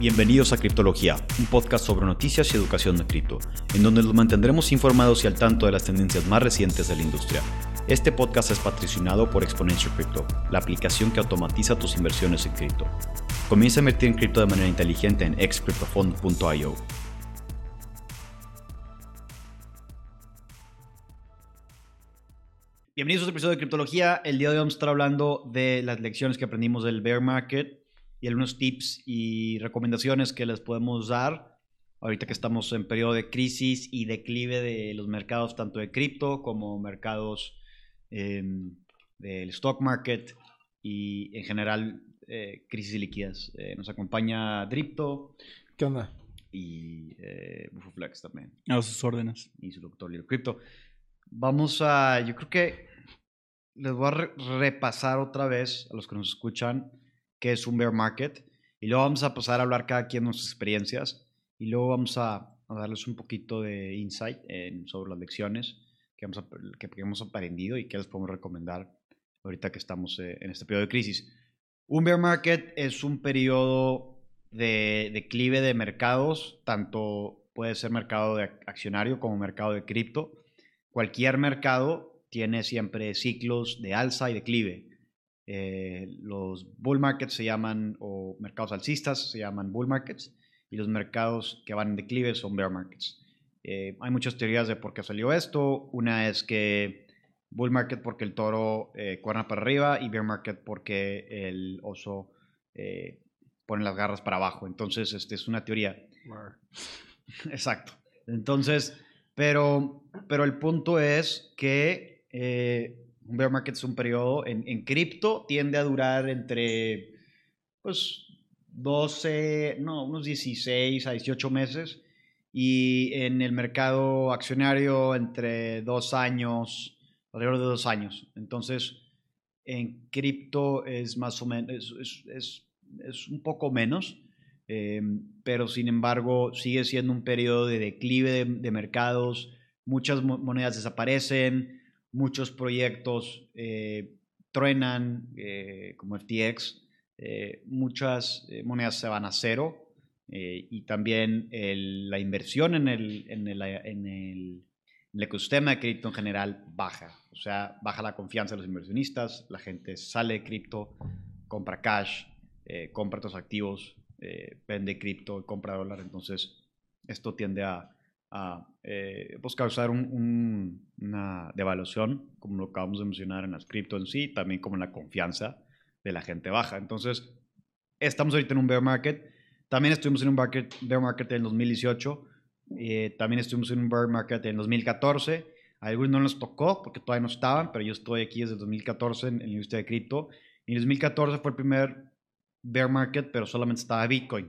Bienvenidos a Criptología, un podcast sobre noticias y educación de cripto, en donde los mantendremos informados y al tanto de las tendencias más recientes de la industria. Este podcast es patrocinado por Exponential Crypto, la aplicación que automatiza tus inversiones en cripto. Comienza a invertir en cripto de manera inteligente en excryptofund.io. Bienvenidos a otro episodio de Criptología. El día de hoy vamos a estar hablando de las lecciones que aprendimos del bear market y algunos tips y recomendaciones que les podemos dar ahorita que estamos en periodo de crisis y declive de los mercados, tanto de cripto como mercados em, del stock market y en general eh, crisis líquidas. Eh, nos acompaña Dripto. ¿Qué onda? Y eh, Bufoflex también. A sus órdenes. Y su doctor Lilo Crypto. Vamos a, yo creo que les voy a repasar otra vez a los que nos escuchan qué es un bear market. Y luego vamos a pasar a hablar cada quien de nuestras experiencias. Y luego vamos a, darles un poquito de insight sobre las lecciones que hemos, que aprendido y qué les podemos recomendar ahorita que estamos eh, en este periodo de crisis. Un bear market es un periodo de declive de mercados, tanto puede ser mercado de accionario como mercado de cripto. Cualquier mercado tiene siempre ciclos de alza y declive. Eh, los bull markets se llaman, o mercados alcistas se llaman bull markets, y los mercados que van en declive son bear markets. Eh, hay muchas teorías de por qué salió esto. Una es que bull market porque el toro eh, cuerna para arriba y bear market porque el oso pone las garras para abajo. Entonces, este es una teoría. Exacto. Entonces, pero, pero el punto es que un bear market es un periodo en, cripto, tiende a durar entre, pues, 12, no, unos 16 a 18 meses. Y en el mercado accionario entre dos años, alrededor de dos años. Entonces, en cripto es más o menos, es, es, un poco menos, em, pero sin embargo sigue siendo un periodo de declive de, de mercados, muchas monedas desaparecen, muchos proyectos eh, truenan, eh, como FTX, eh, muchas monedas se van a cero y también la inversión en el, en, el, en, el, ecosistema de cripto en general baja. O sea, baja la confianza de los inversionistas, la gente sale de cripto, compra cash, compra otros activos, vende cripto, compra dólar. Entonces, esto tiende a, a eh, pues causar una devaluación, como lo acabamos de mencionar en las cripto en sí, también como la confianza de la gente baja. Entonces, estamos ahorita en un bear market. También estuvimos en un bear market en 2018. Eh, también estuvimos en un bear market en 2014. A algunos no nos tocó porque todavía no estaban, pero yo estoy aquí desde 2014 en, en la industria de cripto. En 2014 fue el primer bear market, pero solamente estaba Bitcoin.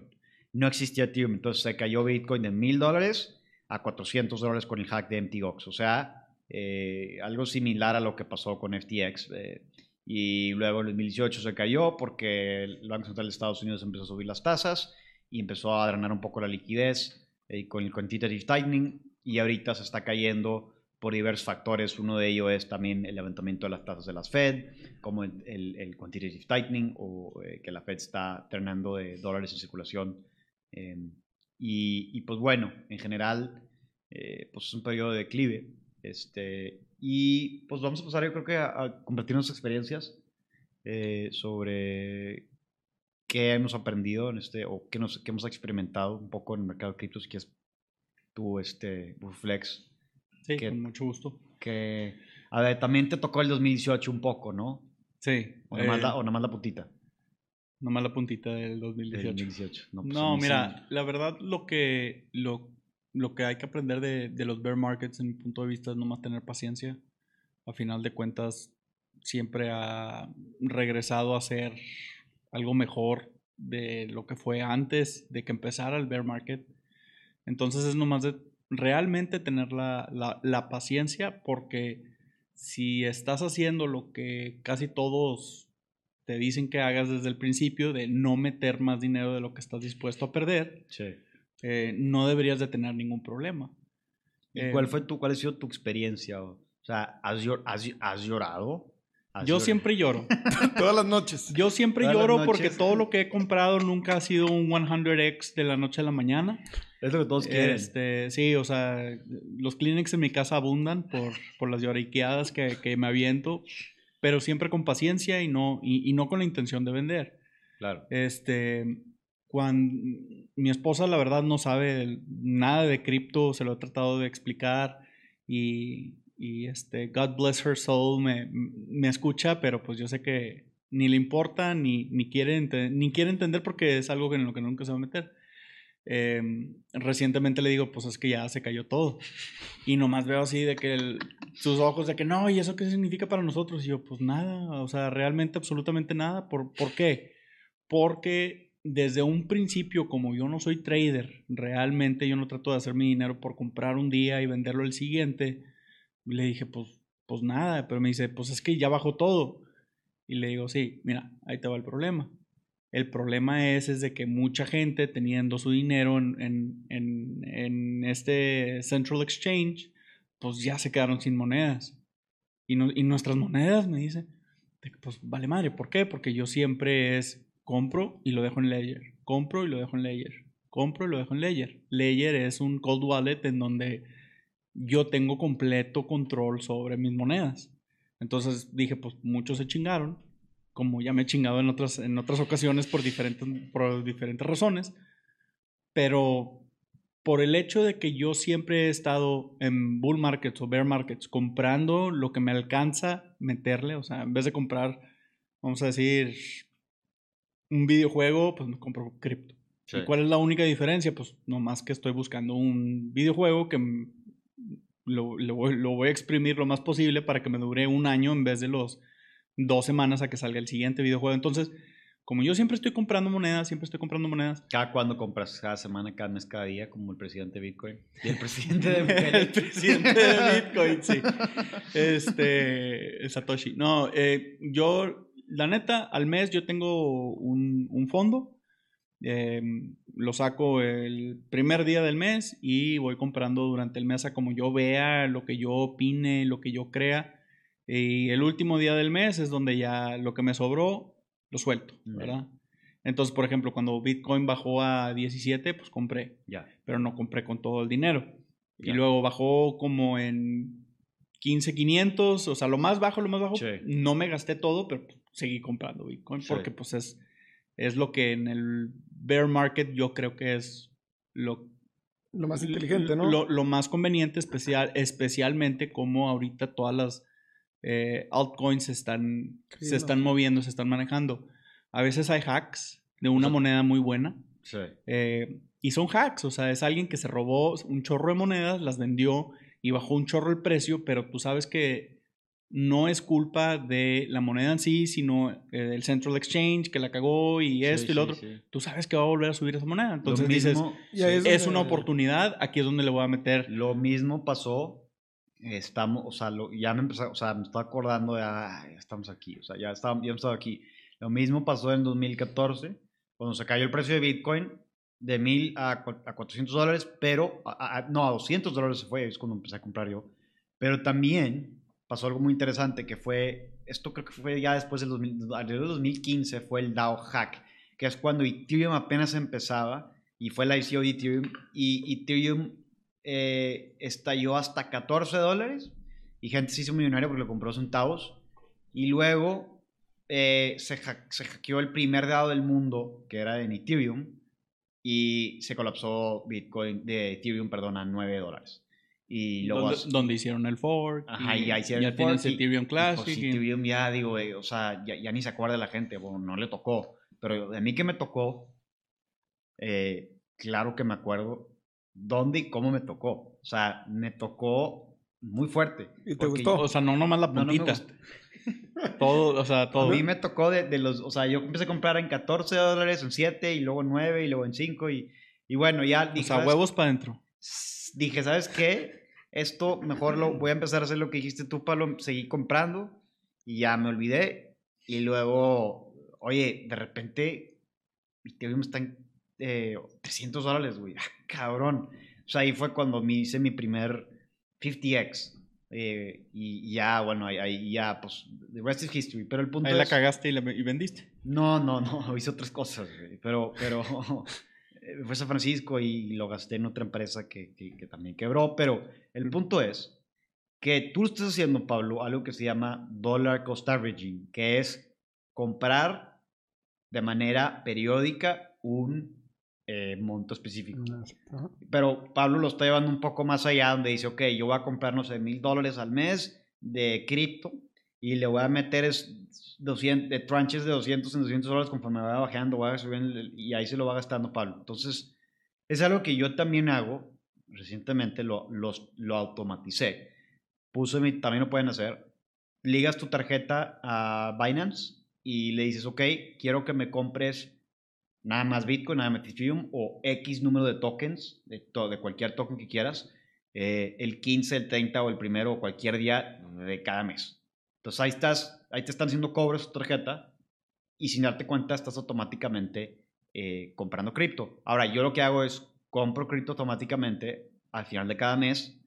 No existía Ethereum, entonces se cayó Bitcoin de mil dólares a 400 dólares con el hack de MTGOX. O sea, eh, algo similar a lo que pasó con FTX. Eh, y luego en 2018 se cayó porque el Banco Central de Estados Unidos empezó a subir las tasas y empezó a drenar un poco la liquidez eh, con el quantitative tightening. Y ahorita se está cayendo por diversos factores. Uno de ellos es también el levantamiento de las tasas de las Fed, como el, el, quantitative tightening o que la Fed está drenando de dólares en circulación y, pues bueno, en general, eh, pues es un periodo de declive. Este, y pues vamos a pasar, yo creo que a, compartir nuestras experiencias eh, sobre qué hemos aprendido en este, o qué, nos, qué hemos experimentado un poco en el mercado de criptos, que es tu este, Flex. Sí, con mucho gusto. Que, a ver, también te tocó el 2018 un poco, ¿no? Sí. O nada, más, la, o nada más la putita. Nomás la puntita del 2018. No, pues, mira, la verdad lo que, lo, lo que hay que aprender de, de, los bear markets, en mi punto de vista, es nomás tener paciencia. A final de cuentas, siempre ha regresado a ser algo mejor de lo que fue antes de que empezara el bear market. Entonces es nomás de realmente tener la, la, la paciencia porque si estás haciendo lo que casi todos te dicen que hagas desde el principio de no meter más dinero de lo que estás dispuesto a perder, eh, no deberías de tener ningún problema. ¿Y cuál, eh, fue tu, cuál ha sido tu experiencia? O sea, ¿has, has, has llorado? Así Yo ahorita. siempre lloro. Todas las noches. Yo siempre Todas lloro porque todo lo que he comprado nunca ha sido un 100x de la noche a la mañana. Es lo que todos quieren. Este, sí, o sea, los Kleenex en mi casa abundan por, por las lloriqueadas que, que me aviento, pero siempre con paciencia y no, y, y no con la intención de vender. Claro. Este, cuando mi esposa la verdad no sabe nada de cripto, se lo he tratado de explicar y, y este, God bless her soul, me, me escucha, pero pues yo sé que ni le importa ni, ni, quiere, ni quiere entender porque es algo en lo que nunca se va a meter. Eh, recientemente le digo, pues es que ya se cayó todo. Y nomás veo así de que sus ojos de que no, ¿y eso qué significa para nosotros? Y yo, pues nada, o sea, realmente absolutamente nada. ¿Por, ¿por qué? Porque desde un principio, como yo no soy trader, realmente yo no trato de hacer mi dinero por comprar un día y venderlo el siguiente, le dije, pues, pues nada, pero me dice, pues es que ya bajó todo. Y le digo, sí, mira, ahí te va el problema. El problema es, es de que mucha gente teniendo su dinero en, en, en, este Central Exchange, pues ya se quedaron sin monedas. Y, no- y nuestras monedas, me dice, pues vale madre, ¿por qué? Porque yo siempre es compro y lo dejo en Ledger, compro y lo dejo en Ledger, compro y lo dejo en Ledger. Ledger es un cold wallet en donde yo tengo completo control sobre mis monedas. Entonces dije, pues muchos se chingaron, como ya me he chingado en otras, en otras ocasiones por diferentes, por diferentes razones, pero por el hecho de que yo siempre he estado en bull markets o bear markets comprando lo que me alcanza meterle, o sea, en vez de comprar, vamos a decir, un videojuego, pues me compro cripto. Sí. ¿Y cuál es la única diferencia? Pues nomás que estoy buscando un videojuego que lo, lo voy, lo voy a exprimir lo más posible para que me dure un año en vez de los dos semanas a que salga el siguiente videojuego. Entonces, como yo siempre estoy comprando monedas, siempre estoy comprando monedas, Cada cuando compras, cada semana, cada mes, cada día, como el presidente de Bitcoin. Y el presidente de el Bukele. presidente de Bitcoin, sí. Este, el Satoshi. No, eh, yo, la neta, al mes yo tengo un, un fondo. eh, lo saco el primer día del mes y voy comprando durante el mes a como yo vea, lo que yo opine, lo que yo crea. Y el último día del mes es donde ya lo que me sobró lo suelto. ¿verdad? Entonces, por ejemplo, cuando Bitcoin bajó a 17, pues compré Ya. pero no compré con todo el dinero. Ya. Y luego bajó como en 15,500, o sea, lo más bajo, lo más bajo. Sí. No me gasté todo, pero seguí comprando Bitcoin Sí. porque pues es, es lo que en el bear market yo creo que es lo, Lo más inteligente, ¿no? lo, lo más conveniente, especial, especialmente como ahorita todas las eh, altcoins se están, Sí, se no. están moviendo, se están manejando. A veces hay hacks de una moneda muy buena. Sí. Eh, y son hacks, o sea, es alguien que se robó un chorro de monedas, las vendió y bajó un chorro el precio, pero tú sabes que no es culpa de la moneda en sí, sino eh, del Central Exchange que la cagó y esto Sí, y lo sí, otro. sí. Tú sabes que va a volver a subir esa moneda. Entonces dices, mismo- sí. es es una oportunidad, aquí es donde le voy a meter. Lo mismo pasó. Estamos, o sea, lo- ya me empezó, o sea, me estaba acordando de, ah, ya estamos aquí, o sea, ya, estábamos, ya hemos estado aquí. Lo mismo pasó en 2014, cuando se cayó el precio de Bitcoin de 1000 a, cua- a 400 dólares, pero, a- a- no, a 200 dólares se fue, es cuando empecé a comprar yo. Pero también pasó algo muy interesante que fue, esto creo que fue ya después del 2000, alrededor del 2015, fue el DAO hack, que es cuando Ethereum apenas empezaba y fue la ICO de Ethereum y Ethereum eh, estalló hasta 14 dólares y gente se hizo millonaria porque lo compró centavos y luego eh, se, ha- se hackeó el primer DAO del mundo que era en Ethereum y se colapsó Bitcoin de Ethereum, perdón, a 9 dólares. Y luego Donde, donde hicieron el fork. Ajá, y y ya hicieron ya el fork y- Ethereum y, Classic. pues, y- Ethereum ya digo, eh, o sea, ya, ya ni se acuerda la gente, bueno, no le tocó. Pero de mí que me tocó, eh, claro que me acuerdo dónde y cómo me tocó. O sea, me tocó muy fuerte. ¿Y te gustó? O sea, no nomás la No, no me puntita. gustó. todo, o sea, A todo. mí me tocó de, de los, o sea, yo empecé a comprar en 14 dólares, en 7 y luego en 9 y luego en 5 y, y bueno, ya O dije, sea, ¿sabes huevos para adentro. dije, ¿sabes qué? Esto mejor lo voy a empezar a hacer lo que dijiste tú, Pablo, seguí comprando y ya me olvidé. Y luego, oye, de repente, Ethereum está en eh, 300 dólares, güey. Ah, cabrón. O sea, ahí fue cuando me hice mi primer 50x. eh, y, ya, bueno, ahí, ya, pues, the rest is history. Pero el punto ahí es... la cagaste y, la, y vendiste. No, no, no, hice otras cosas, güey. Pero, pero fue a San Francisco y lo gasté en otra empresa que, que, que también quebró. Pero el punto es que tú estás haciendo, Pablo, algo que se llama dollar cost averaging, que es comprar de manera periódica un eh, monto específico. Pero Pablo lo está llevando un poco más allá, donde dice, ok, yo voy a comprar, no sé, mil dólares al mes de cripto y le voy a meter es 200, de tranches de 200 en 200 dólares conforme vaya bajando, voy a subir y ahí se lo va gastando Pablo. Entonces, es algo que yo también hago, recientemente lo, lo automaticé. Puse mi, también lo pueden hacer, ligas tu tarjeta a Binance y le dices, ok, quiero que me compres nada más Bitcoin, nada más Ethereum o X número de tokens, de, de cualquier token que quieras, eh, el 15, el 30 o el primero o cualquier día de cada mes. Entonces ahí estás, ahí te están haciendo cobros tu tarjeta y sin darte cuenta estás automáticamente eh, comprando cripto. Ahora, yo lo que hago es compro cripto automáticamente al final de cada mes,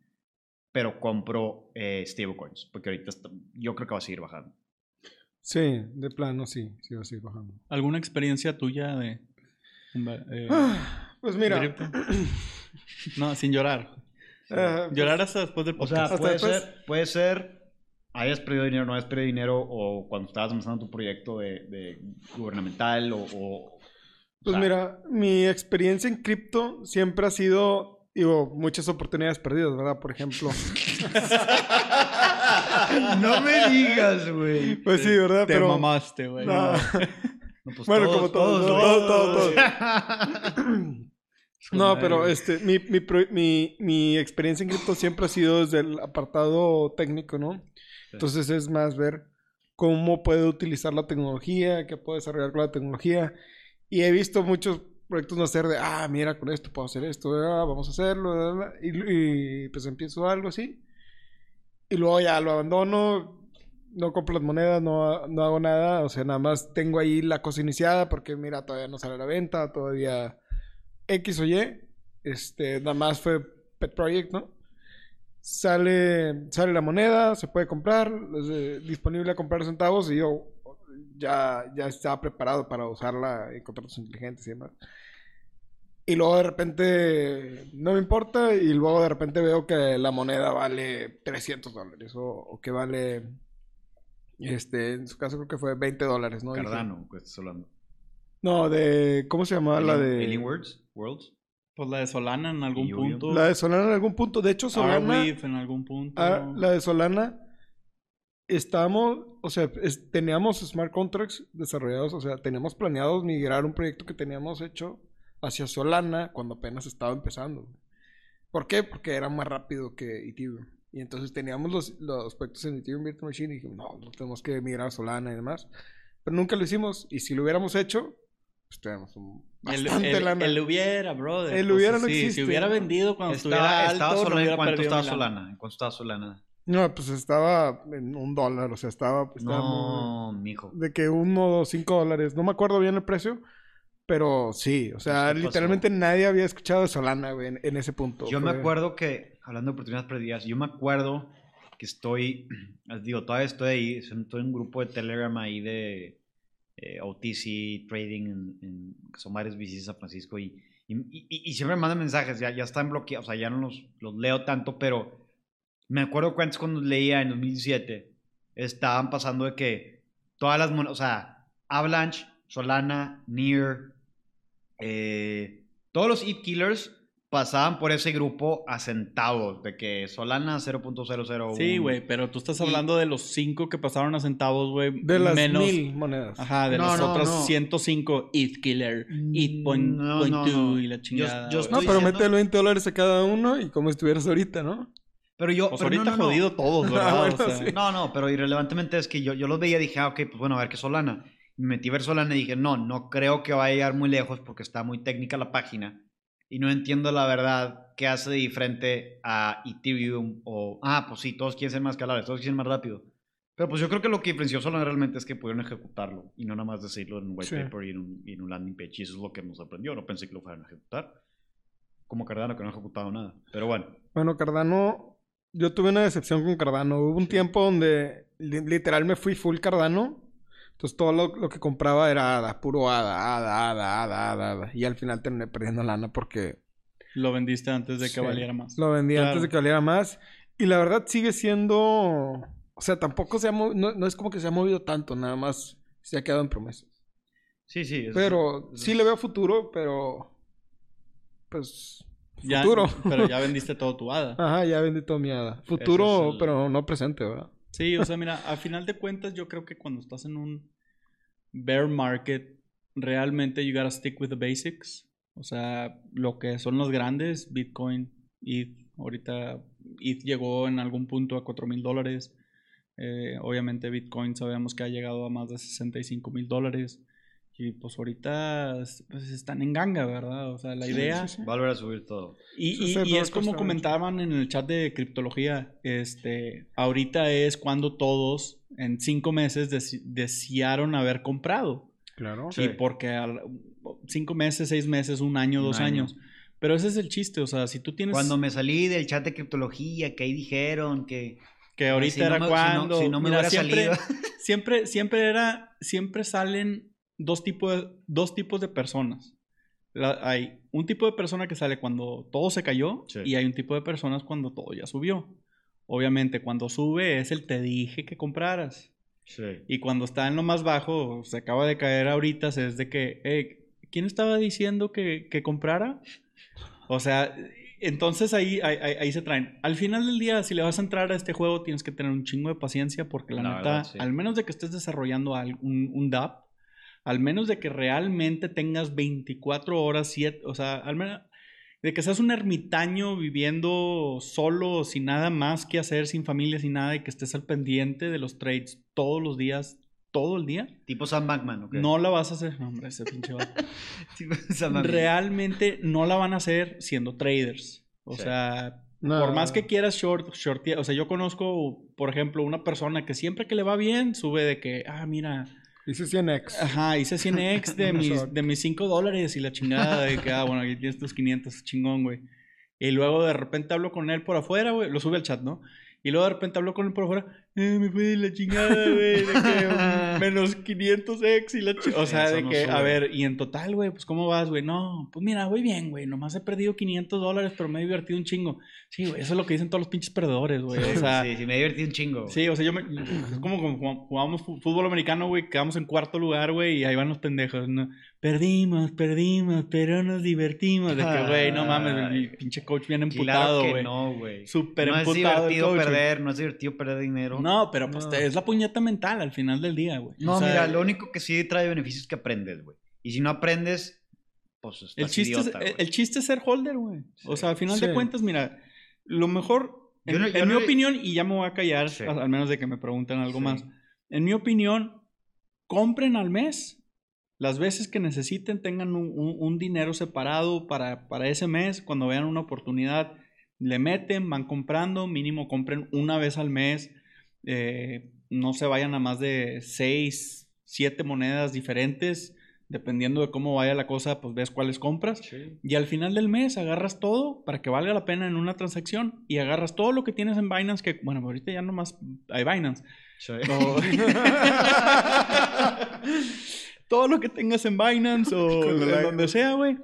pero compro eh, stablecoins, porque ahorita yo creo que va a seguir bajando. Sí, de plano sí, sí va a seguir bajando. ¿Alguna experiencia tuya de... Eh, ah, pues mira... no, sin llorar. Uh, llorar hasta después del podcast. O sea, puede ser, puede ser, hayas perdido dinero, no hayas perdido dinero, o cuando estabas empezando tu proyecto de, de gubernamental, o... o pues mira, mi experiencia en cripto siempre ha sido Digo, muchas oportunidades perdidas, ¿verdad? Por ejemplo. no me digas, güey. Pues sí, ¿verdad? Te mamaste, güey. No. Pues bueno, como todos, todos, todos, no, pero este, mi, mi, mi, mi experiencia en cripto siempre ha sido desde el apartado técnico, ¿no? Entonces es más ver cómo puede utilizar la tecnología, qué puede desarrollar con la tecnología. Y he visto muchos proyectos no hacer de, ah, mira, con esto puedo hacer esto, ah, vamos a hacerlo, y, pues empiezo algo así. Y luego ya lo abandono, no compro las monedas, no, no hago nada, o sea, nada más tengo ahí la cosa iniciada porque mira, todavía no sale a la venta, todavía X o Y, este, nada más fue pet project, ¿no? Sale, sale la moneda, se puede comprar, es, disponible a comprar centavos y yo ya, ya estaba preparado para usarla en contratos inteligentes y demás. Y luego de repente no me importa y luego de repente veo que la moneda vale 300 dólares o, que vale, este, en su caso creo que fue 20 dólares, ¿no? Cardano, que estás hablando. No, de, ¿cómo se llamaba la de? Alien Worlds, Worlds. Pues la de Solana en algún punto. La de Solana en algún punto. De hecho, Solana. en algún punto. Ah, la de Solana estábamos, o sea, teníamos smart contracts desarrollados, o sea, teníamos planeados migrar un proyecto que teníamos hecho hacia Solana cuando apenas estaba empezando. ¿Por qué? Porque era más rápido que Ethereum. Y entonces teníamos los, los proyectos en Ethereum Virtual Machine y dijimos, no, no tenemos que migrar a Solana y demás. Pero nunca lo hicimos. Y si lo hubiéramos hecho, pues teníamos un bastante el, lana. El hubiera, brother. El hubiera no existe. Si hubiera vendido cuando estuviera alto, estaba Solana, ¿En cuánto estaba Solana? ¿En cuánto estaba Solana? No, pues estaba en un dólar, o sea, estaba... estaba no, mijo. De que uno o cinco dólares, no me acuerdo bien el precio, pero sí, o sea, literalmente nadie había escuchado de Solana, güey, en, ese punto. Yo me acuerdo que, hablando de oportunidades perdidas, yo me acuerdo que estoy, digo, todavía estoy ahí, estoy en un grupo de Telegram ahí de eh, OTC Trading, en, son varios VCs de San Francisco, y, y, y, siempre me mandan mensajes, ya, ya están bloqueados, o sea, ya no los, los leo tanto, pero me acuerdo cuántos cuando leía en 2017 estaban pasando de que todas las monedas, o sea, Avalanche, Solana, Near, eh, todos los ETH killers pasaban por ese grupo a centavos, de que Solana 0.001. Sí, güey, pero tú estás hablando de los 5 que pasaron a centavos, güey. De las mil monedas. Ajá, de las otras 105 ETH killer, ETH point, y la chingada. no, pero mete 20 dólares a cada uno y como estuvieras ahorita, ¿no? Pero yo. Pues pero ahorita no, jodido todos, ¿verdad? No, no, pero irrelevantemente es que yo, yo los veía y dije, ah, ok, pues bueno, a ver qué Solana. Me metí a ver Solana y dije, no, no creo que vaya a llegar muy lejos porque está muy técnica la página. Y no entiendo la verdad qué hace de diferente a Ethereum o. Ah, pues sí, todos quieren ser más escalables, todos quieren ser más rápido. Pero pues yo creo que lo que diferenció Solana realmente es que pudieron ejecutarlo y no nada más decirlo en un white paper y en un, y en un landing page. Y eso es lo que nos sorprendió. No pensé que lo fueran a ejecutar. Como Cardano, que no ha ejecutado nada. Pero bueno. Bueno, Cardano yo tuve una decepción con Cardano. Hubo un tiempo donde li- literal me fui full Cardano. Entonces todo lo, lo que compraba era ADA, puro ADA, ADA, ADA, ADA, ADA, ADA. Y al final terminé perdiendo lana porque Lo vendiste antes de que Sí. valiera más. lo vendí Claro. antes de que valiera más. Y la verdad sigue siendo... O sea, tampoco se ha movido... No, no es como que se ha movido tanto, nada más se ha quedado en promesas. Sí, sí. es- Pero sí le veo futuro, pero... Pues... Ya- Futuro. Pero ya vendiste todo tu ADA. Ajá, ya vendí todo mi ADA. Futuro, el- pero no presente, ¿verdad? Sí, o sea, mira, a final de cuentas, yo creo que cuando estás en un bear market, realmente you gotta stick with the basics. O sea, lo que son los grandes, Bitcoin, ETH. Ahorita ETH llegó en algún punto a 4 mil dólares. Eh, obviamente Bitcoin sabemos que ha llegado a más de 65 mil dólares. Y pues ahorita pues, están en ganga, ¿verdad? O sea, la Sí, idea... sí, sí. Va a volver a subir todo. Y, y- es como comentaban en el chat de criptología, este, ahorita es cuando todos en cinco meses deci- desearon haber comprado. Claro. Sí. Y porque al- cinco meses, seis meses, un año, Un dos año. años. Pero ese es el chiste, o sea, si tú tienes Cuando me salí del chat de criptología, que ahí dijeron que... que ahorita si no era me- si no- cuando, si no me mira, hubiera siempre, salido. siempre, siempre era, siempre salen dos tipos de, dos tipos de personas. La- hay un tipo de persona que sale cuando todo se cayó Sí. y hay un tipo de personas cuando todo ya subió. Obviamente, cuando sube es el te dije que compraras. Sí. Y cuando está en lo más bajo, se acaba de caer ahorita, es de que, "Eh, ¿quién estaba diciendo que, que comprara? O sea, entonces ahí, ahí, ahí- se traen. Al final del día, si le vas a entrar a este juego, tienes que tener un chingo de paciencia porque la, La neta, verdad, sí. al menos de que estés desarrollando un, un DApp, al menos de que realmente tengas 24 horas, 7, o sea, al menos de que seas un ermitaño viviendo solo, sin nada más que hacer, sin familia, sin nada, y que estés al pendiente de los trades todos los días, todo el día, Tipo Sam Bankman, ¿ok? no la vas a hacer. No, hombre, ese pinche. Realmente no la van a hacer siendo traders. O Sí. sea, No. por más que quieras short, shortear, o sea, yo conozco, por ejemplo, una persona que siempre que le va bien, sube de que, ah, mira, Hice 100x. Ajá, hice 100x de mis, de mis 5 dólares y la chingada de que, ah, bueno, aquí tienes tus 500, chingón, güey. Y luego de repente hablo con él por afuera, güey, lo sube al chat, ¿no? Y luego de repente hablo con él por afuera, eh, me fue de la chingada, güey, de que menos 500x y la chingada. O sea, de no que, a ver, y en total, güey, pues ¿cómo vas, güey? No, pues mira, voy bien, güey, nomás he perdido 500 dólares, pero me he divertido un chingo. Sí, güey, eso es lo que dicen todos los pinches perdedores, güey. O sea, sí, sí, me divertí un chingo. Sí, o sea, yo me, es como cuando jugam- jugamos fútbol americano, güey, quedamos en cuarto lugar, güey, y ahí van los pendejos, ¿no? Perdimos, perdimos, pero nos divertimos. De que, güey, no mames, el Ay. pinche coach bien Claro emputado, güey. no, güey. Súper No es emputado el divertido coach, güey. perder, no es divertido perder dinero. No, pero pues No. te- es la puñeta mental al final del día, güey. No, O sea, mira, lo único que sí trae beneficios es que aprendes, güey. Y si no aprendes, pues estás el chiste, idiota, es, el, chiste es ser holder, güey. O sea, al final de cuentas, mira, lo mejor, en, no- no mi le- opinión, y ya me voy a callar, Sí. al menos de que me pregunten algo más. En mi opinión, compren al mes las veces que necesiten, tengan un, un- un dinero separado para, para ese mes. Cuando vean una oportunidad, le meten, van comprando, mínimo compren una vez al mes. Eh, no se vayan a más de seis, siete monedas diferentes. Dependiendo de cómo vaya la cosa, pues ves cuáles compras. Sí. Y al final del mes agarras todo para que valga la pena en una transacción y agarras todo lo que tienes en Binance, que bueno, ahorita ya nomás hay Binance. Sí. O- todo lo que tengas en Binance o en donde sea, güey.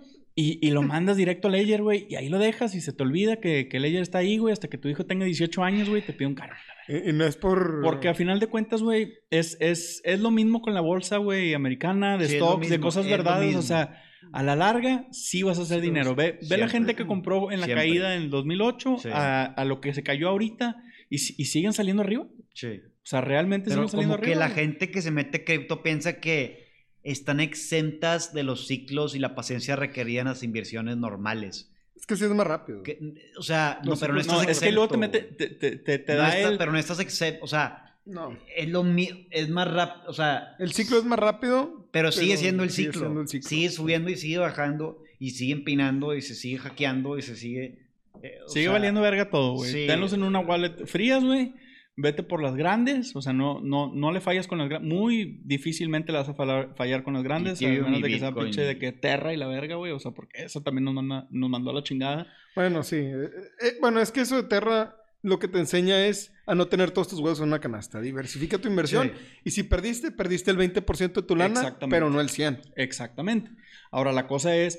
Y, y lo mandas directo a Ledger, güey. Y ahí lo dejas y se te olvida que, que Ledger está ahí, güey. Hasta que tu hijo tenga 18 años, güey, te pide un carro. Y, y no es por... Porque a final de cuentas, güey, es, es, es lo mismo con la bolsa, güey, americana, de Sí, stocks, de cosas verdades. O sea, a la larga sí vas a hacer Sí, dinero. Ve, ve la gente que compró en la Siempre. caída en el 2008 Sí. a, a lo que se cayó ahorita y, si- y siguen saliendo arriba. Sí. O sea, realmente Pero siguen saliendo como que arriba. la gente que se mete cripto piensa que están exentas de los ciclos y la paciencia requerida en las inversiones normales. Es que sí es más rápido. Que- o sea, no, Los pero no estás No, es que luego te exento, mete, te, te, te- te No da estás- el... Pero no estás exento, o sea, No. es lo es más rápido, o sea, El ciclo es más rápido. pero sigue Pero siendo el sigue ciclo. siendo el ciclo. Sigue subiendo y sigue bajando y sigue empinando y se sigue hackeando y se sigue... eh, Sigue sea, valiendo verga todo, güey. sí. Tenlos en una wallet frías, güey. Vete por las grandes. O sea, no, no, no le fallas con las grandes. Muy difícilmente le vas a fallar, fallar con las grandes. A menos de que sea pinche de que Terra y la verga, güey. O sea, porque eso también nos, manda- nos mandó a la chingada. Bueno, sí. Eh, eh, bueno, es que eso de Terra lo que te enseña es a no tener todos tus huevos en una canasta. Diversifica tu inversión. Sí. Y si perdiste, perdiste el 20% de tu lana, Exactamente. pero no el 100. Exactamente. Ahora, la cosa es,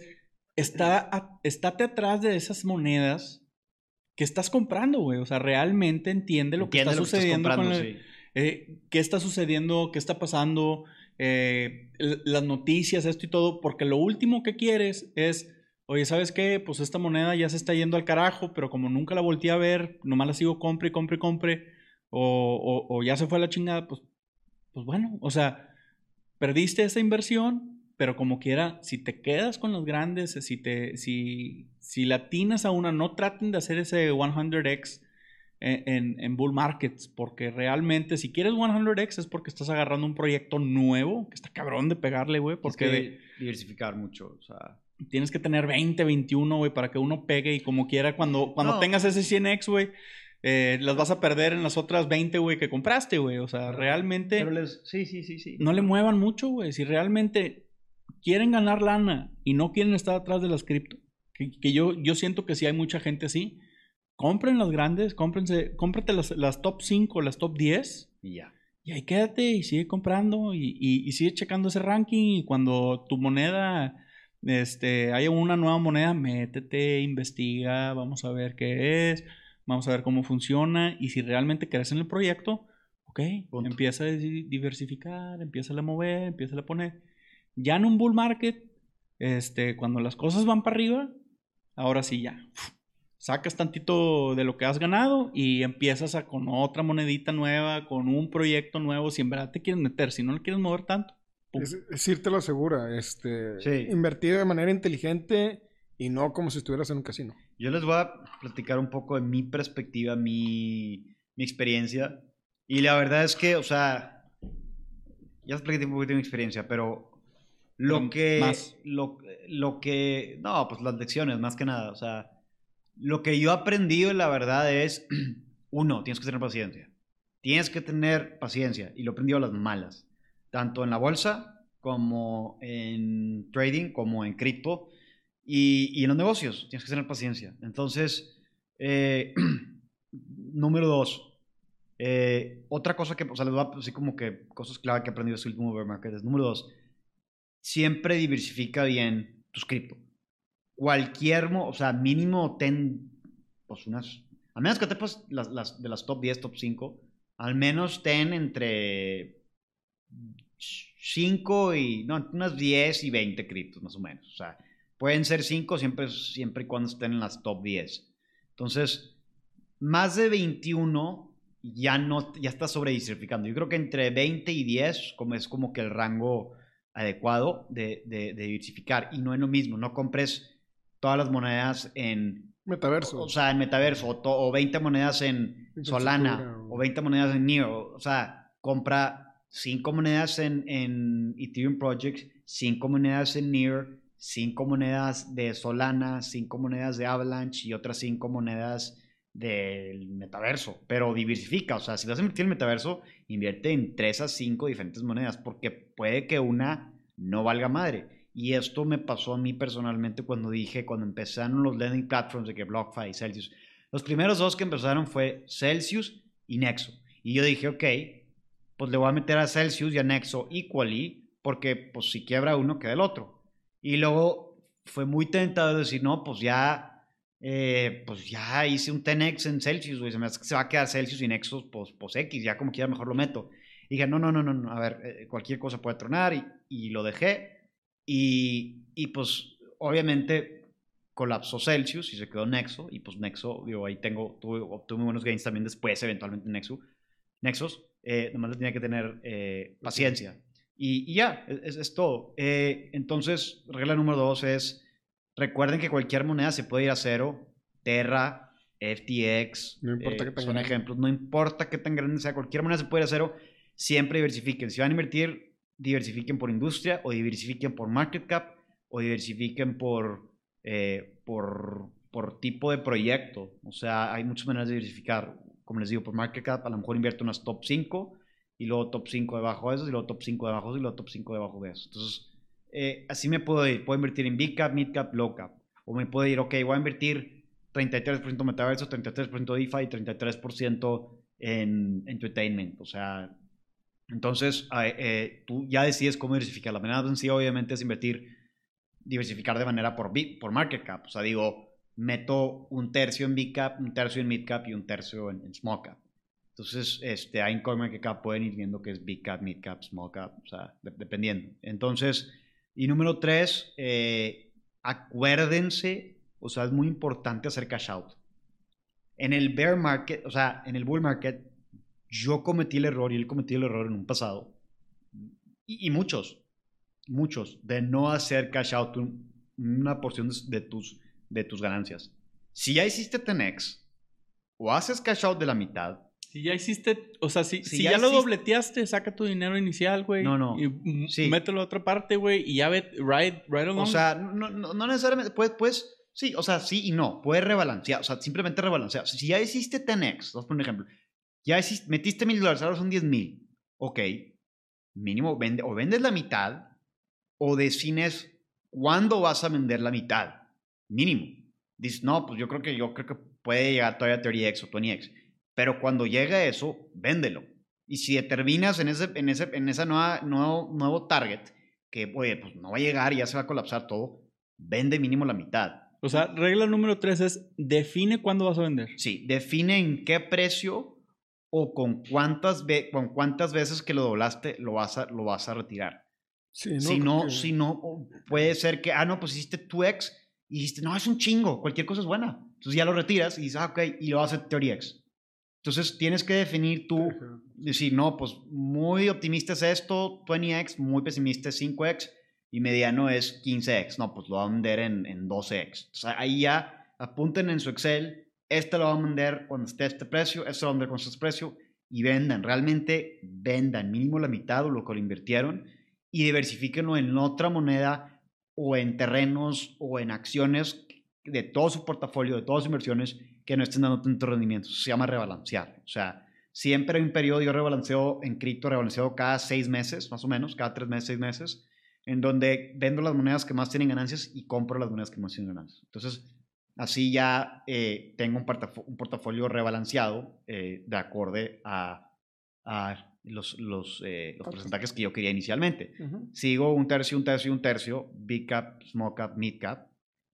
está a- estate atrás de esas monedas que estás comprando, güey. O sea, realmente entiende lo que está lo que estás sucediendo con el- sí. eh, qué está sucediendo, qué está pasando, eh, las noticias, esto y todo, porque lo último que quieres es, oye, ¿sabes qué? Pues esta moneda ya se está yendo al carajo, pero como nunca la volteé a ver, nomás la sigo compre y compre y compre, o, o- o ya se fue a la chingada, pues, pues bueno, o sea, perdiste esa inversión, pero como quiera, si te quedas con los grandes, si te, si, si latinas a una, no traten de hacer ese 100x en, en- en bull markets, porque realmente si quieres 100x es porque estás agarrando un proyecto nuevo, que está cabrón de pegarle, güey, porque Porque de- diversificar mucho, o sea... tienes que tener 20, 21, güey, para que uno pegue y como quiera, cuando, cuando No. tengas ese 100x, güey, eh, las vas a perder en las otras 20, güey, que compraste, güey, o sea, realmente Pero les... Sí, sí, sí, sí. no le muevan mucho, güey. Si realmente quieren ganar lana y no quieren estar atrás de las cripto, que, que yo, yo siento que sí hay mucha gente así, compren las grandes, cómprense, cómprate las, las top 5, las top 10 Y ya. y ahí quédate y sigue comprando y, y- y sigue checando ese ranking y cuando tu moneda, este, haya una nueva moneda, métete, investiga, vamos a ver qué es, vamos a ver cómo funciona y si realmente crees en el proyecto, ok, Punto. empieza a di- diversificar, empieza a mover, empieza a poner. Ya en un bull market, este, cuando las cosas van para arriba, ahora sí ya. Sacas tantito de lo que has ganado y empiezas a con otra monedita nueva, con un proyecto nuevo, si en verdad te quieres meter, si no le quieres mover tanto. Es, es irte lo segura. Este, Sí. Invertir de manera inteligente y no como si estuvieras en un casino. Yo les voy a platicar un poco de mi perspectiva, mi, mi experiencia. Y la verdad es que, o sea, ya les platiqué un poquito de mi experiencia, pero lo que... más. Lo, lo que... No, pues las lecciones, más que nada. O sea, lo que yo he aprendido, la verdad, es, uno, tienes que tener paciencia. Tienes que tener paciencia. Y lo he aprendido a las malas. Tanto en la bolsa como en trading, como en cripto. Y, y en los negocios, tienes que tener paciencia. Entonces, eh, número dos. eh, otra cosa que, o sea, les voy a decir como que cosas clave que he aprendido este último bear market es, número dos, siempre diversifica bien tus cripto. Cualquier, o sea, mínimo ten, pues unas, a menos que te pues de las top 10, top 5, al menos ten entre 5 y, no, unas 10 y 20 criptos más o menos. O sea, pueden ser 5 siempre, y cuando estén en las top 10. Entonces, más de 21 ya no, ya está sobre diversificando. Yo creo que entre 20 y 10 como es como que el rango adecuado de, de, de diversificar. Y no es lo mismo, no compres todas las monedas en, Metaverso. o sea, en metaverso, o, to- o 20 monedas en Solana, o- o 20 monedas en Neo. O sea, compra 5 monedas en, en Ethereum Project, 5 monedas en Near, 5 monedas de Solana, 5 monedas de Avalanche y otras 5 monedas del metaverso. Pero diversifica, o sea, si vas a invertir en el metaverso, invierte en 3 a 5 diferentes monedas, porque puede que una no valga madre. Y esto me pasó a mí personalmente cuando dije, cuando empezaron los lending platforms de que BlockFi y Celsius. Los primeros dos que empezaron fue Celsius y Nexo. Y yo dije, ok, pues le voy a meter a Celsius y a Nexo equally, porque pues si quiebra uno, queda el otro. Y luego fue muy tentado decir, no, pues ya, eh, pues ya hice un 10x en Celsius, güey, se me hace que se va a quedar Celsius y Nexo, pues, pues X, ya como quiera mejor lo meto. Y dije, no, no, no, no, a ver, eh, cualquier cosa puede tronar y, y lo dejé. Y, y pues obviamente colapsó Celsius y se quedó Nexo. Y pues Nexo, digo, ahí tengo, tuve, obtuve muy buenos gains también después, eventualmente Nexo. Nexos, eh, nomás le tenía que tener eh, paciencia. Y, y ya, es, es todo. Eh, entonces, regla número dos es, recuerden que cualquier moneda se puede ir a cero. Terra, FTX, No importa eh, tan son grande. ejemplos. No importa qué tan grande sea, cualquier moneda se puede ir a cero. Siempre diversifiquen. Si van a invertir, diversifiquen por industria o diversifiquen por market cap o diversifiquen por, eh, por, por tipo de proyecto. O sea, hay muchas maneras de diversificar. Como les digo, por market cap, a lo mejor invierto unas top 5 y luego top 5 debajo de esos y luego top 5 debajo de esos y luego top 5 debajo de esos. Entonces, eh, así me puedo ir. Puedo invertir en big cap, mid cap, low cap. O me puedo ir, ok, voy a invertir 33% metaverso, 33% DeFi y 33% en entertainment. O sea, entonces eh, tú ya decides cómo diversificar. La manera sencilla obviamente es invertir, diversificar de manera por, por market cap. O sea, digo, meto un tercio en big cap, un tercio en mid cap y un tercio en, small cap. Entonces, este, hay en market cap pueden ir viendo que es big cap, mid cap, small cap, o sea, dependiendo. Entonces, y número tres, eh, acuérdense, o sea, es muy importante hacer cash out. En el bear market, o sea, en el bull market, yo cometí el error y él cometió el error en un pasado. Y, muchos, muchos, de no hacer cash out una porción de, tus, de tus ganancias. Si ya hiciste Tenex, o haces cash out de la mitad, si ya hiciste, o sea, si, si, ya, lo dobleteaste, saca tu dinero inicial, güey. No, no. Y sí. mételo a otra parte, güey, y ya ve, right, right along. O sea, no, no, no necesariamente, pues, pues, sí, o sea, sí y no, puedes rebalancear, o sea, simplemente rebalancear. Si ya hiciste 10x, vamos por un ejemplo, ya hiciste, metiste mil dólares, ahora son 10 mil, ok, mínimo, vende, o vendes la mitad, o defines cuándo vas a vender la mitad, mínimo. Dices, no, pues yo creo que, yo creo que puede llegar todavía a 30x o 20x pero cuando llegue eso, véndelo. Y si determinas en ese, en ese en esa nueva, nuevo, nuevo target que, oye, pues no va a llegar y ya se va a colapsar todo, vende mínimo la mitad. O sea, regla número tres es define cuándo vas a vender. Sí, define en qué precio o con cuántas, con cuántas veces que lo doblaste lo vas a, lo vas a retirar. Sí, no, si, no, si no, puede ser que, ah, no, pues hiciste tu ex y dijiste, no, es un chingo, cualquier cosa es buena. Entonces ya lo retiras y dices, ah, ok, y lo vas a hacer teoría ex. Entonces tienes que definir tú, decir, no, pues muy optimista es esto, 20x, muy pesimista es 5x y mediano es 15x. No, pues lo va a vender en, en 12x. O sea, ahí ya apunten en su Excel, este lo va a vender cuando esté este precio, este lo va a vender con este precio y vendan, realmente vendan mínimo la mitad o lo que lo invirtieron y diversifíquenlo en otra moneda o en terrenos o en acciones de todo su portafolio, de todas sus inversiones que no estén dando tanto rendimiento. se llama rebalancear. O sea, siempre hay un periodo, yo rebalanceo en cripto, rebalanceo cada seis meses, más o menos, cada tres meses, seis meses, en donde vendo las monedas que más tienen ganancias y compro las monedas que más tienen ganancias. Entonces, así ya eh, tengo un, un, portafolio rebalanceado eh, de acorde a, a los, los, eh, los porcentajes que yo quería inicialmente. Sigo un tercio, un tercio, un tercio, big cap, small cap, mid cap,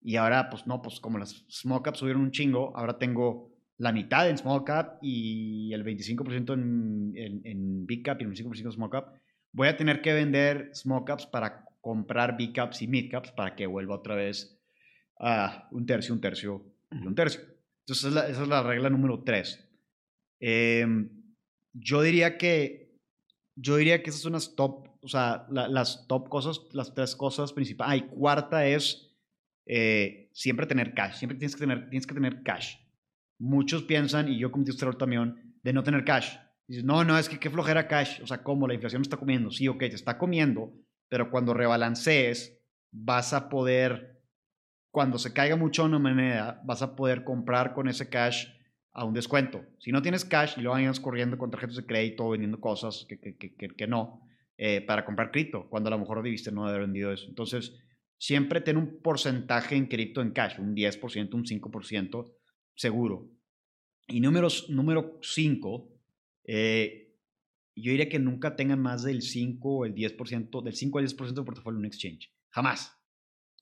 y ahora, pues no, pues como las small cap subieron un chingo, ahora tengo la mitad en small cap y el 25% en, en, en, big cap y el 25% en small cap. Voy a tener que vender small caps para comprar big caps y mid caps para que vuelva otra vez a un tercio, un tercio y un tercio. Entonces, esa es la, regla número 3. Em, yo diría que yo diría que esas son las top, o sea, las top cosas, las tres cosas principales. Ah, y cuarta es eh, siempre tener cash, siempre tienes que tener, tienes que tener cash. Muchos piensan, y yo cometí este error también, de no tener cash. Dices, no, no, es que qué flojera cash. O sea, ¿cómo? La inflación está comiendo. Sí, ok, te está comiendo, pero cuando rebalancees, vas a poder, cuando se caiga mucho una moneda, vas a poder comprar con ese cash a un descuento. Si no tienes cash y lo vayas corriendo con tarjetas de crédito, vendiendo cosas que, que, que, que no, eh, para comprar cripto, cuando a lo mejor debiste no haber vendido eso. Entonces, siempre ten un porcentaje en cripto en cash, un 10%, un 5% seguro. Y números, número 5, eh, yo diría que nunca tengan más del 5 o el 10%, del 5 al 10% de portafolio en un exchange. Jamás.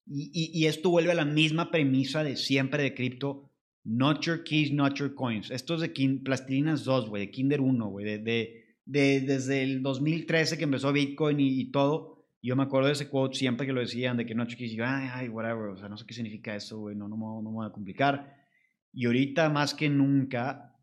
Y, y, esto vuelve a la misma premisa de siempre de cripto. Not your keys, not your coins. Esto es de King, Plastilinas 2, güey, de Kinder 1, güey, de, de, de, desde el 2013 que empezó Bitcoin y, y todo yo me acuerdo de ese quote siempre que lo decían, de que no chiquis, yo, ay, ay, whatever, o sea, no sé qué significa eso, güey, no, no, no, me voy a complicar. Y ahorita más que nunca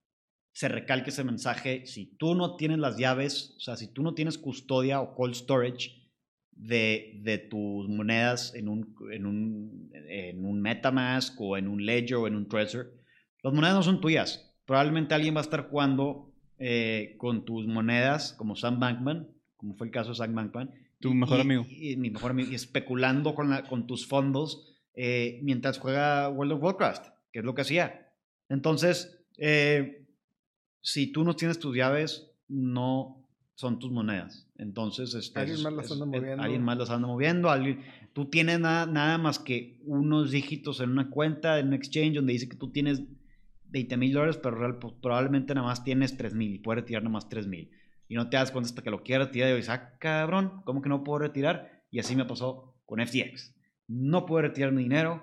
se recalca ese mensaje, si tú no tienes las llaves, o sea, si tú no tienes custodia o cold storage de, de tus monedas en un, en, un, en un Metamask o en un Ledger o en un Trezor, las monedas no son tuyas. Probablemente alguien va a estar jugando eh, con tus monedas, como Sam Bankman, como fue el caso de Sam Bankman, tu mejor amigo. Y, mi mejor amigo. Y especulando con, la, con tus fondos eh, mientras juega World of Warcraft, que es lo que hacía. Entonces, eh, si tú no tienes tus llaves, no, son tus monedas. Entonces, este, Alguien más las anda moviendo. alguien más las anda moviendo. alguien- tú tienes nada, nada más que unos dígitos en una cuenta, en un exchange, donde dice que tú tienes 20 mil dólares, pero real- pues, probablemente nada más tienes 3 mil y puedes retirar nada más 3 mil. Y no te das cuenta hasta que lo quieras retirar y dices, ah, cabrón, ¿cómo que no puedo retirar? Y así me pasó con FTX. No pude retirar mi dinero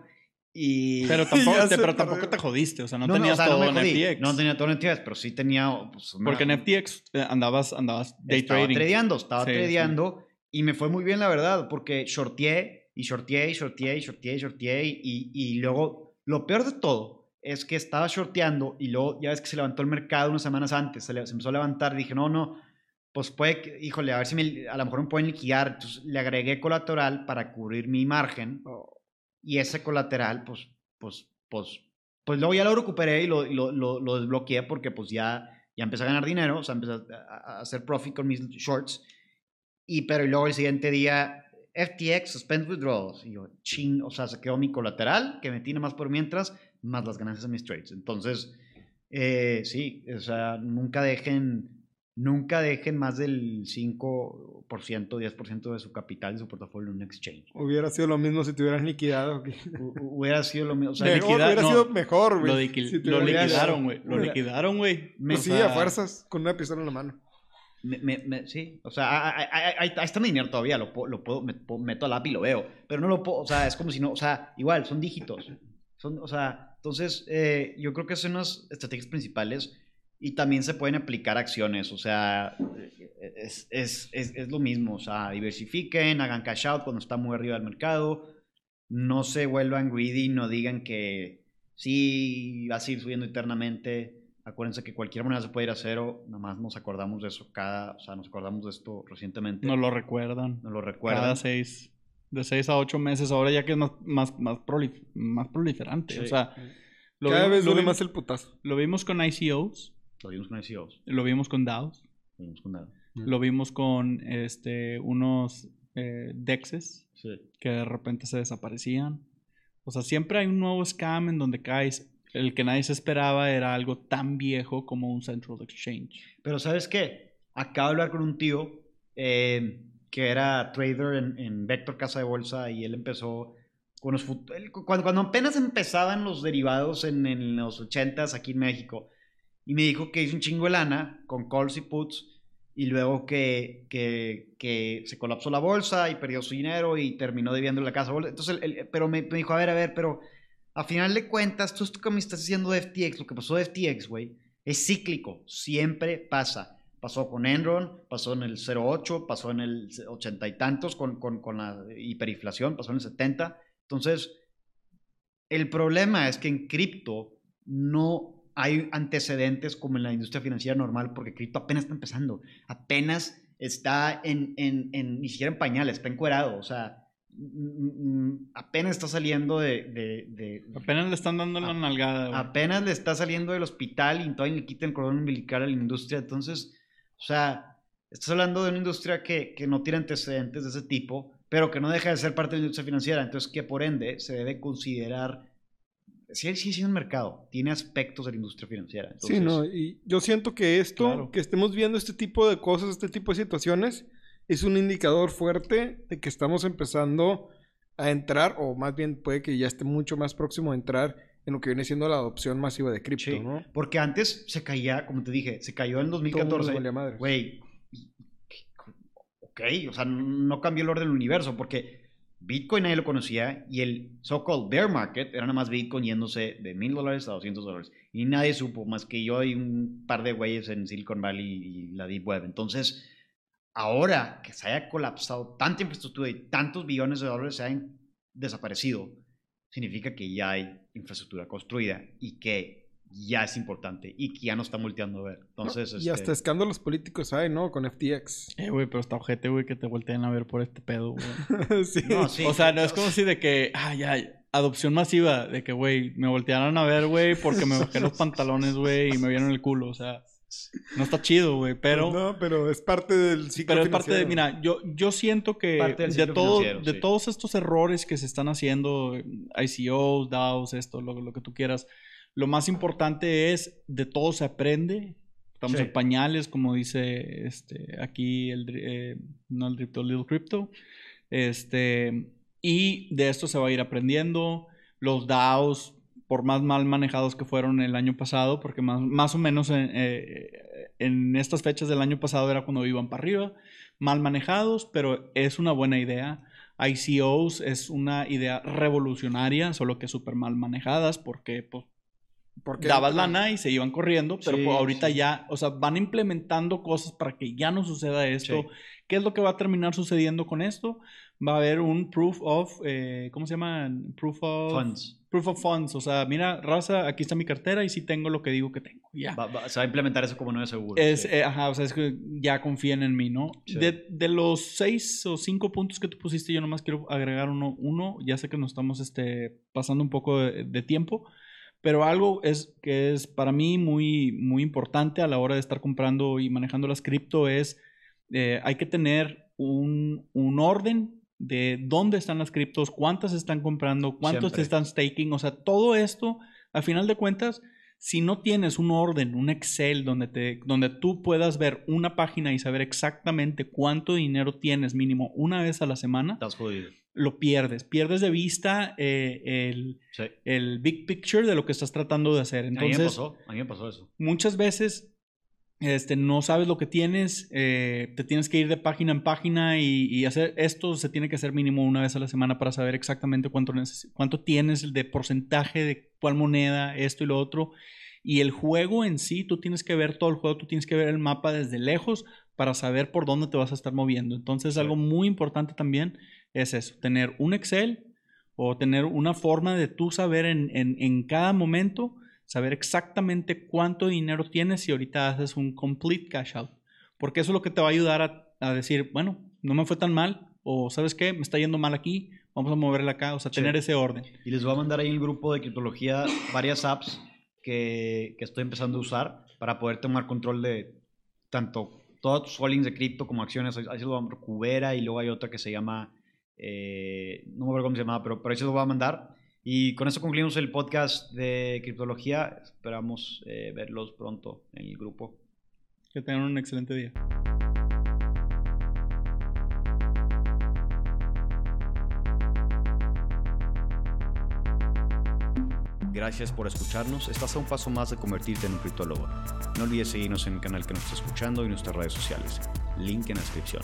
y... Pero tampoco, te, pero tampoco te jodiste, o sea, no, No, no, tenías o sea, no todo jodí. en FTX. No tenía todo en FTX, pero sí tenía... pues, una- Porque en FTX eh, andabas, andabas day estaba trading. tradeando, estaba Sí, sí. tradeando y me fue muy bien, la verdad, porque shorteé y shorteé y shorteé y shorteé y shorteé y, y luego lo peor de todo es que estaba shorteando y luego ya ves que se levantó el mercado unas semanas antes, se, le- se empezó a levantar y dije, no, no, pues puede, que- híjole, a ver si me- a lo mejor me pueden liquidar, entonces le agregué colateral para cubrir mi margen Oh, y ese colateral, pues, pues, pues, pues luego ya lo recuperé y lo, lo, lo, lo desbloqueé porque pues ya, ya empecé a ganar dinero, o sea, empecé a, a hacer profit con mis shorts. Y pero y luego el siguiente día, FTX suspends withdrawals. Y yo, ching, o sea, se quedó mi colateral que metí más por mientras, más las ganancias de mis trades. Entonces, eh, sí, o sea, nunca dejen, nunca dejen más del 5%, 10% de su capital, de su portafolio en un exchange. Hubiera sido lo mismo si te hubieras liquidado. hubiera sido lo mismo. O sea, Mejor, liquidar- hubiera no, sido mejor, güey. Lo, liqui- si te lo hubieras liquidaron, güey. Lo liquidaron, güey. Pues sí, sea, a fuerzas, con una pistola en la mano. me- me- me- sí, o sea, ahí- está mi dinero todavía, lo, puedo- lo puedo, me- meto al app y lo veo, pero no lo puedo, o sea, es como si no, o sea, igual, son dígitos, son, o sea, entonces, eh, yo creo que son unas estrategias principales y también se pueden aplicar acciones, o sea, es, es, es, es lo mismo, o sea, diversifiquen, hagan cash out cuando está muy arriba del mercado, no se vuelvan greedy, no digan que sí, va a seguir subiendo eternamente. Acuérdense que cualquier moneda se puede ir a cero, nada más nos acordamos de eso cada, o sea, nos acordamos de esto recientemente. Nos lo recuerdan. nos lo Cada recuerdan. seis. De seis a ocho meses, ahora ya que es más, más, más, prolif- más proliferante. Sí. O sea, lo, Cada vimos, vez lo, duele más el putazo. lo vimos con ICOs, Lo vimos con ICOs, lo vimos con DAOs, lo vimos con nada. lo vimos con este, unos eh, DEXs Sí. que de repente se desaparecían. O sea, siempre hay un nuevo scam en donde caes. El que nadie se esperaba era algo tan viejo como un Central Exchange. Pero ¿sabes qué? Acabo de hablar con un tío eh, que era trader en, en Vector Casa de Bolsa y él empezó con los cuando, cuando apenas empezaban los derivados en, en los 80s aquí en México y me dijo que hizo un chingo de lana con calls y puts y luego que, que, que se colapsó la bolsa y perdió su dinero y terminó debiendo la casa. Entonces, él- él- pero me, me dijo, a ver, a ver, pero a final de cuentas, tú que me estás diciendo de FTX, lo que pasó de FTX, güey, es cíclico, siempre pasa. Pasó con Enron, pasó en el 08, pasó en el 80 y tantos con, con, con la hiperinflación, pasó en el 70. Entonces, el problema es que en cripto no hay antecedentes como en la industria financiera normal, porque cripto apenas está empezando, apenas está en, en, en ni siquiera en pañales, está encuerado, o sea, mm, mm, apenas está saliendo de, de- de- Apenas le están dando la nalgada. güey. apenas le está saliendo del hospital y todavía le quitan el cordón umbilical a la industria. Entonces, o sea, estás hablando de una industria que, que no tiene antecedentes de ese tipo, pero que no deja de ser parte de la industria financiera. Entonces, que por ende se debe considerar. Sí, sí, sí, un mercado. Tiene aspectos de la industria financiera. Sí, Entonces, no, y yo siento que esto, Claro. que estemos viendo este tipo de cosas, este tipo de situaciones, es un indicador fuerte de que estamos empezando a entrar, o más bien puede que ya esté mucho más próximo a entrar en lo que viene siendo la adopción masiva de cripto, Sí, ¿no? porque antes se caía, como te dije, se cayó en Todo el mundo 2014. valía madres. Güey, ok, o sea, no cambió el orden del universo porque Bitcoin nadie lo conocía y el so-called bear market era nada más Bitcoin yéndose de mil dólares a 200 dólares y nadie supo más que yo y un par de güeyes en Silicon Valley y la Deep Web. Entonces, ahora que se haya colapsado tanta infraestructura y tantos billones de dólares se hayan desaparecido, significa que ya hay infraestructura construida y que ya es importante y que ya no está multeando a ver. Entonces, Y hasta este, escándalos políticos hay, ¿no? Con FTX. Eh, güey, pero está ojete, güey, que te volteen a ver por este pedo, güey. sí. no, sí, o sea, no es como si de que, ah, ya, adopción masiva, de que, güey, me voltearon a ver, güey, porque me bajé los pantalones, güey, y me vieron el culo, o sea, no está chido, güey, pero... No, pero es parte del ciclo Pero es parte de, mira, yo, yo siento que de, todo, de sí. todos estos errores que se están haciendo, ICOs, DAOs, esto, lo, lo que tú quieras, lo más importante es de todo se aprende, Estamos Sí. en pañales, como dice este, aquí el, eh, no el Crypto, Little Crypto. Este, y de esto se va a ir aprendiendo. Los DAOs, por más mal manejados que fueron el año pasado, porque más, más o menos en, eh, en estas fechas del año pasado era cuando iban para arriba, mal manejados, pero es una buena idea. ICOs es una idea revolucionaria, solo que súper mal manejadas, porque pues, Porque dabas lana y se iban corriendo, pero Sí, pues, ahorita sí. ya, o sea, van implementando cosas para que ya no suceda esto. Sí. ¿Qué es lo que va a terminar sucediendo con esto? Va a haber un proof of, eh, ¿cómo se llama? Proof of Funds. Proof of funds. O sea, mira, raza, aquí está mi cartera y sí tengo lo que digo que tengo. Ya. Va- va- se va a implementar eso como no es seguro. Es, eh, ajá, o sea, es que ya confíen en mí, ¿no? De, de los seis o cinco puntos que tú pusiste, yo nomás quiero agregar uno. uno. Ya sé que nos estamos este, pasando un poco de, de tiempo, pero algo es que es para mí muy, muy importante a la hora de estar comprando y manejando las cripto es, eh, hay que tener un, un orden de dónde están las criptos, cuántas están comprando, cuántos Siempre. están staking, o sea, todo esto, al final de cuentas, si no tienes un orden, un Excel donde, te, donde tú puedas ver una página y saber exactamente cuánto dinero tienes mínimo una vez a la semana, Estás jodido. Lo pierdes. Pierdes de vista eh, el, Sí. el big picture de lo que estás tratando de hacer. a mí me Entonces, pasó. A mí me pasó eso. muchas veces este, no sabes lo que tienes, eh, te tienes que ir de página en página y, y hacer esto se tiene que hacer mínimo una vez a la semana para saber exactamente cuánto, cuánto tienes de porcentaje de cuál moneda, esto y lo otro. Y el juego en sí, tú tienes que ver todo el juego, tú tienes que ver el mapa desde lejos para saber por dónde te vas a estar moviendo. Entonces, algo muy importante también es eso, tener un Excel o tener una forma de tú saber en, en, en cada momento, saber exactamente cuánto dinero tienes y ahorita haces un complete cash out. Porque eso es lo que te va a ayudar a, a decir, bueno, no me fue tan mal, o sabes qué, me está yendo mal aquí, vamos a moverle acá, o sea, Sí. tener ese orden. Y les voy a mandar ahí en el grupo de criptología varias apps que, que estoy empezando a usar para poder tomar control de tanto todos tus holdings de cripto como acciones. Ahí se lo mandar, Cubera y luego hay otra que se llama, eh, no me acuerdo cómo se llama, pero, pero ahí se lo voy a mandar. Y con eso concluimos el podcast de criptología. Esperamos eh, verlos pronto en el grupo. Que tengan un excelente día. Gracias por escucharnos. Estás a un paso más de convertirte en un criptólogo. No olvides seguirnos en el canal que nos está escuchando y nuestras redes sociales. Link en la descripción.